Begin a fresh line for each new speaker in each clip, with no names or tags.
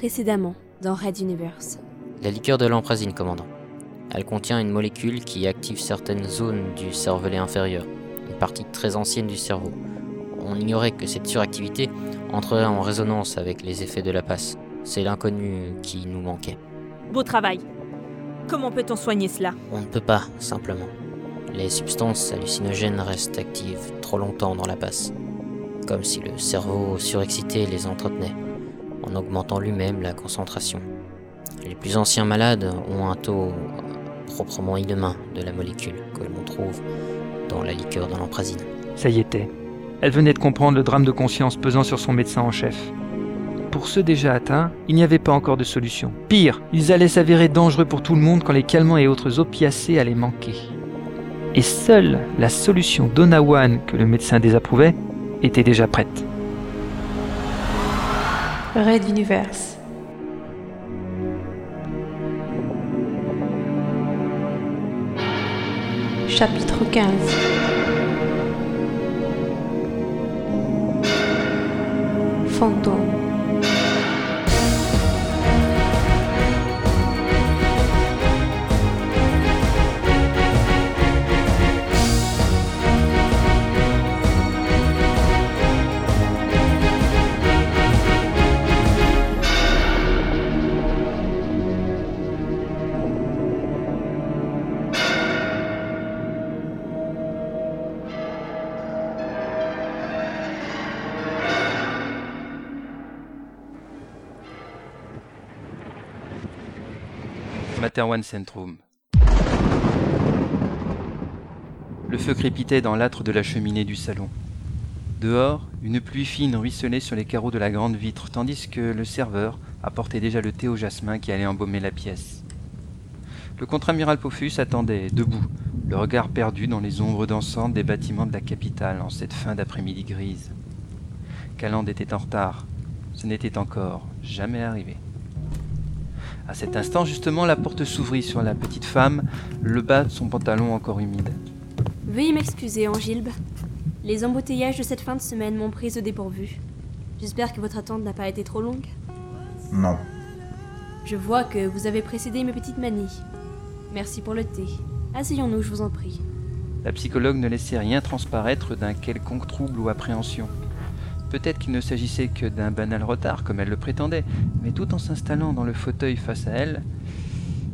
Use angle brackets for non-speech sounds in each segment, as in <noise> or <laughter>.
Précédemment, dans Red Universe.
La liqueur de l'emprazine, commandant. Elle contient une molécule qui active certaines zones du cervelet inférieur, une partie très ancienne du cerveau. On ignorait que cette suractivité entrerait en résonance avec les effets de la passe. C'est l'inconnu qui nous manquait.
Beau travail. Comment peut-on soigner cela?
On ne peut pas, simplement. Les substances hallucinogènes restent actives trop longtemps dans la passe, comme si le cerveau surexcité les entretenait, en augmentant lui-même la concentration. Les plus anciens malades ont un taux proprement inhumain de la molécule que l'on trouve dans la liqueur de l'emprazine.
Ça y était. Elle venait de comprendre le drame de conscience pesant sur son médecin en chef. Pour ceux déjà atteints, il n'y avait pas encore de solution. Pire, ils allaient s'avérer dangereux pour tout le monde quand les calmants et autres opiacés allaient manquer. Et seule la solution Donawan que le médecin désapprouvait était déjà prête.
Red Universe. Chapitre 15 Fantôme
Materwan Centrum. Le feu crépitait dans l'âtre de la cheminée du salon. Dehors, une pluie fine ruisselait sur les carreaux de la grande vitre, tandis que le serveur apportait déjà le thé au jasmin qui allait embaumer la pièce. Le contre-amiral Pofus attendait, debout, le regard perdu dans les ombres dansantes des bâtiments de la capitale en cette fin d'après-midi grise. Calande était en retard. Ce n'était encore jamais arrivé. À cet instant, justement, la porte s'ouvrit sur la petite femme, le bas de son pantalon encore humide.
Veuillez m'excuser, Angilbe. Les embouteillages de cette fin de semaine m'ont prise au dépourvu. J'espère que votre attente n'a pas été trop longue.
Non.
Je vois que vous avez précédé mes petites manies. Merci pour le thé. Asseyons-nous, je vous en prie.
La psychologue ne laissait rien transparaître d'un quelconque trouble ou appréhension. Peut-être qu'il ne s'agissait que d'un banal retard, comme elle le prétendait, mais tout en s'installant dans le fauteuil face à elle,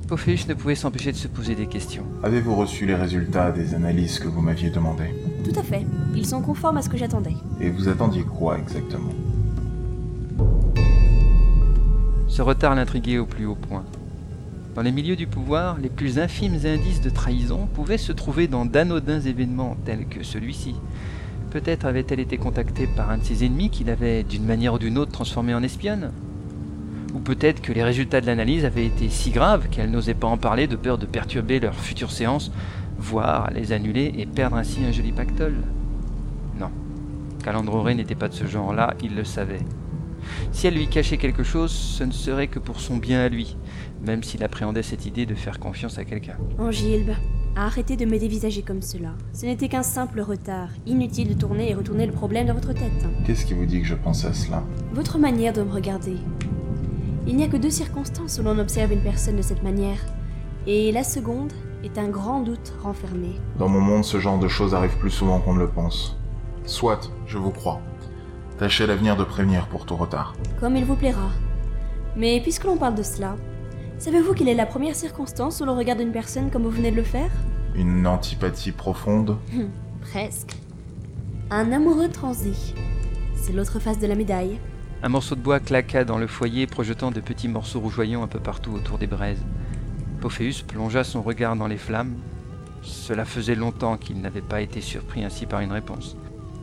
Pophéus ne pouvait s'empêcher de se poser des questions.
Avez-vous reçu les résultats des analyses que vous m'aviez demandées
Tout à fait. Ils sont conformes à ce que j'attendais.
Et vous attendiez quoi exactement
Ce retard l'intriguait au plus haut point. Dans les milieux du pouvoir, les plus infimes indices de trahison pouvaient se trouver dans d'anodins événements tels que celui-ci. Peut-être avait-elle été contactée par un de ses ennemis qui l'avait d'une manière ou d'une autre transformée en espionne Ou peut-être que les résultats de l'analyse avaient été si graves qu'elle n'osait pas en parler de peur de perturber leur future séance, voire les annuler et perdre ainsi un joli pactole Non. Calandroré n'était pas de ce genre-là, il le savait. Si elle lui cachait quelque chose, ce ne serait que pour son bien à lui, même s'il appréhendait cette idée de faire confiance à quelqu'un.
Angilbe, arrêtez de me dévisager comme cela. Ce n'était qu'un simple retard. Inutile de tourner et retourner le problème dans votre tête.
Qu'est-ce qui vous dit que je pense à cela?
Votre manière de me regarder. Il n'y a que deux circonstances où l'on observe une personne de cette manière. Et la seconde est un grand doute renfermé.
Dans mon monde, ce genre de choses arrive plus souvent qu'on ne le pense. Soit, je vous crois. Tâchez à l'avenir de prévenir pour tout retard.
Comme il vous plaira. Mais puisque l'on parle de cela, savez-vous quelle est la première circonstance où l'on regarde une personne comme vous venez de le faire
Une antipathie profonde
Hum, Presque. Un amoureux transi. C'est l'autre face de la médaille.
Un morceau de bois claqua dans le foyer, projetant de petits morceaux rougeoyants un peu partout autour des braises. Pophéus plongea son regard dans les flammes. Cela faisait longtemps qu'il n'avait pas été surpris ainsi par une réponse.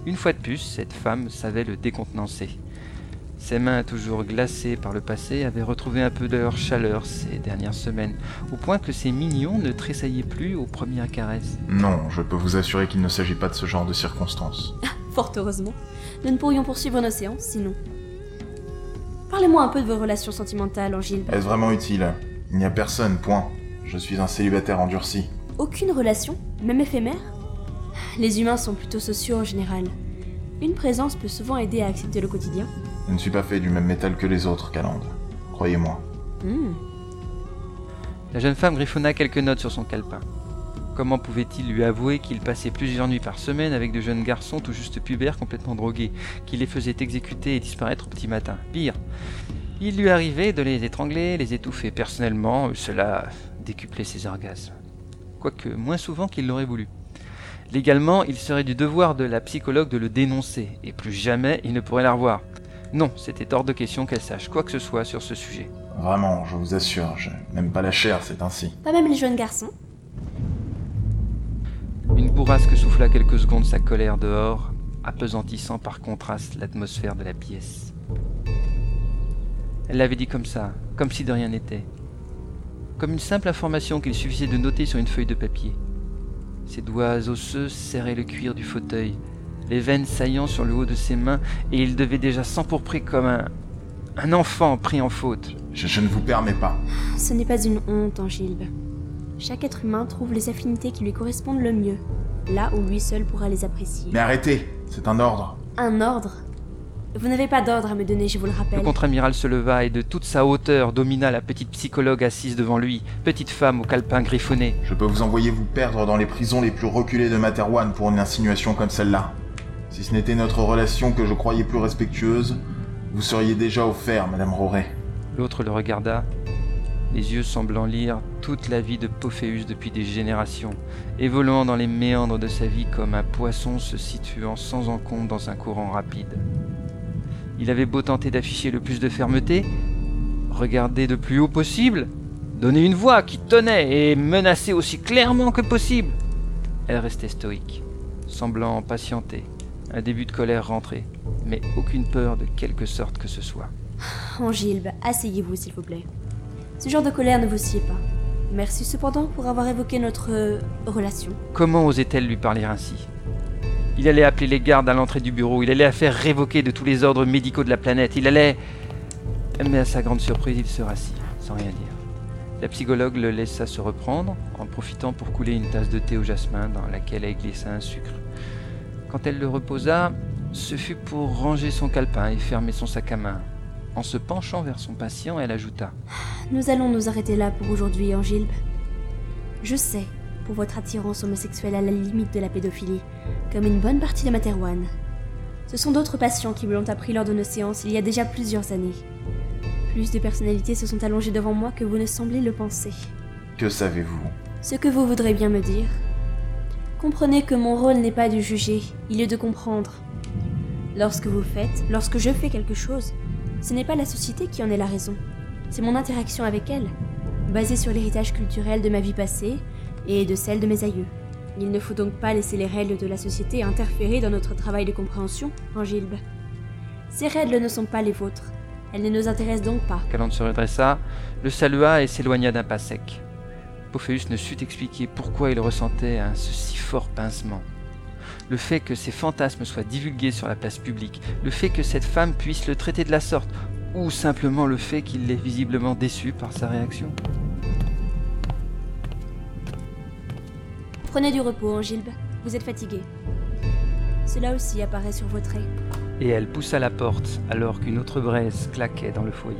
Une fois de plus, cette femme savait le décontenancer. Ses mains, toujours glacées par le passé, avaient retrouvé un peu de leur chaleur ces dernières semaines, au point que ses mignons ne tressaillaient plus aux premières caresses.
Non, je peux vous assurer qu'il ne s'agit pas de ce genre de circonstances. <laughs>
Fort heureusement. Nous ne pourrions poursuivre nos séances sinon. Parlez-moi un peu de vos relations sentimentales, Angilbe.
Est-ce vraiment utile? Il n'y a personne, point. Je suis un célibataire endurci.
Aucune relation, même éphémère? Les humains sont plutôt sociaux en général. Une présence peut souvent aider à accepter le quotidien.
Je ne suis pas fait du même métal que les autres, Calande. croyez-moi.
Hmm.
La jeune femme griffonna quelques notes sur son calepin. Comment pouvait-il lui avouer qu'il passait plusieurs nuits par semaine avec de jeunes garçons tout juste pubères complètement drogués, qui les faisaient exécuter et disparaître au petit matin? Pire, il lui arrivait de les étrangler, les étouffer. Personnellement, cela décuplait ses orgasmes. Quoique moins souvent qu'il l'aurait voulu. Légalement, il serait du devoir de la psychologue de le dénoncer, et plus jamais il ne pourrait la revoir. Non, c'était hors de question qu'elle sache quoi que ce soit sur ce sujet.
Vraiment, je vous assure, je n'aime pas la chair, c'est ainsi.
Pas même les jeunes garçons
Une bourrasque souffla quelques secondes sa colère dehors, apesantissant par contraste l'atmosphère de la pièce. Elle l'avait dit comme ça, comme si de rien n'était. Comme une simple information qu'il suffisait de noter sur une feuille de papier. Ses doigts osseux serraient le cuir du fauteuil, les veines saillant sur le haut de ses mains, et il devait déjà s'empourprer comme un, un enfant pris en faute.
Je, je ne vous permets pas.
Ce n'est pas une honte, Angilbe. Chaque être humain trouve les affinités qui lui correspondent le mieux, là où lui seul pourra les apprécier.
Mais arrêtez, c'est un ordre.
Un ordre? Vous n'avez pas d'ordre à me donner, je vous le
Le
rappelle.
contre-amiral se leva et de toute sa hauteur domina la petite psychologue assise devant lui, petite femme au calepin griffonné.
Je peux vous envoyer vous perdre dans les prisons les plus reculées de Materwan pour une insinuation comme celle-là. Si ce n'était notre relation que je croyais plus respectueuse, vous seriez déjà au fer, Madame Roret.
L'autre le regarda, les yeux semblant lire toute la vie de Pophéus depuis des générations, évoluant dans les méandres de sa vie comme un poisson se situant sans encombre dans un courant rapide. Il avait beau tenter d'afficher le plus de fermeté, regarder de plus haut possible, donner une voix qui tenait et menacer aussi clairement que possible. Elle restait stoïque, semblant patienter, un début de colère rentré, mais aucune peur de quelque sorte que ce soit.
Angilbe, asseyez-vous, s'il vous plaît. Ce genre de colère ne vous sied pas. Merci cependant pour avoir évoqué notre euh, relation.
Comment osait-elle lui parler ainsi? Il allait appeler les gardes à l'entrée du bureau, il allait la faire révoquer de tous les ordres médicaux de la planète, il allait... Mais à sa grande surprise, il se rassit, sans rien dire. La psychologue le laissa se reprendre, en profitant pour couler une tasse de thé au jasmin dans laquelle elle glissa un sucre. Quand elle le reposa, ce fut pour ranger son calepin et fermer son sac à main. En se penchant vers son patient, elle ajouta
Nous allons nous arrêter là pour aujourd'hui, Angilbe. Je sais, pour votre attirance homosexuelle à la limite de la pédophilie, comme une bonne partie de Materwan. Ce sont d'autres patients qui me l'ont appris lors de nos séances il y a déjà plusieurs années. Plus de personnalités se sont allongées devant moi que vous ne semblez le penser.
Que savez-vous?
Ce que vous voudrez bien me dire. Comprenez que mon rôle n'est pas de juger, il est de comprendre. Lorsque vous faites, lorsque je fais quelque chose, ce n'est pas la société qui en est la raison. C'est mon interaction avec elle, basée sur l'héritage culturel de ma vie passée et de celle de mes aïeux. Il ne faut donc pas laisser les règles de la société interférer dans notre travail de compréhension, Angilbe. Ces règles ne sont pas les vôtres. Elles ne nous intéressent donc pas.
Calante se redressa, le salua et s'éloigna d'un pas sec. Pophéus ne sut expliquer pourquoi il ressentait un si fort pincement. Le fait que ses fantasmes soient divulgués sur la place publique, le fait que cette femme puisse le traiter de la sorte, ou simplement le fait qu'il l'ait visiblement déçu par sa réaction.
Prenez du repos, Angilbe. Vous êtes fatigué. Cela aussi apparaît sur vos traits.
Et elle poussa la porte alors qu'une autre braise claquait dans le foyer.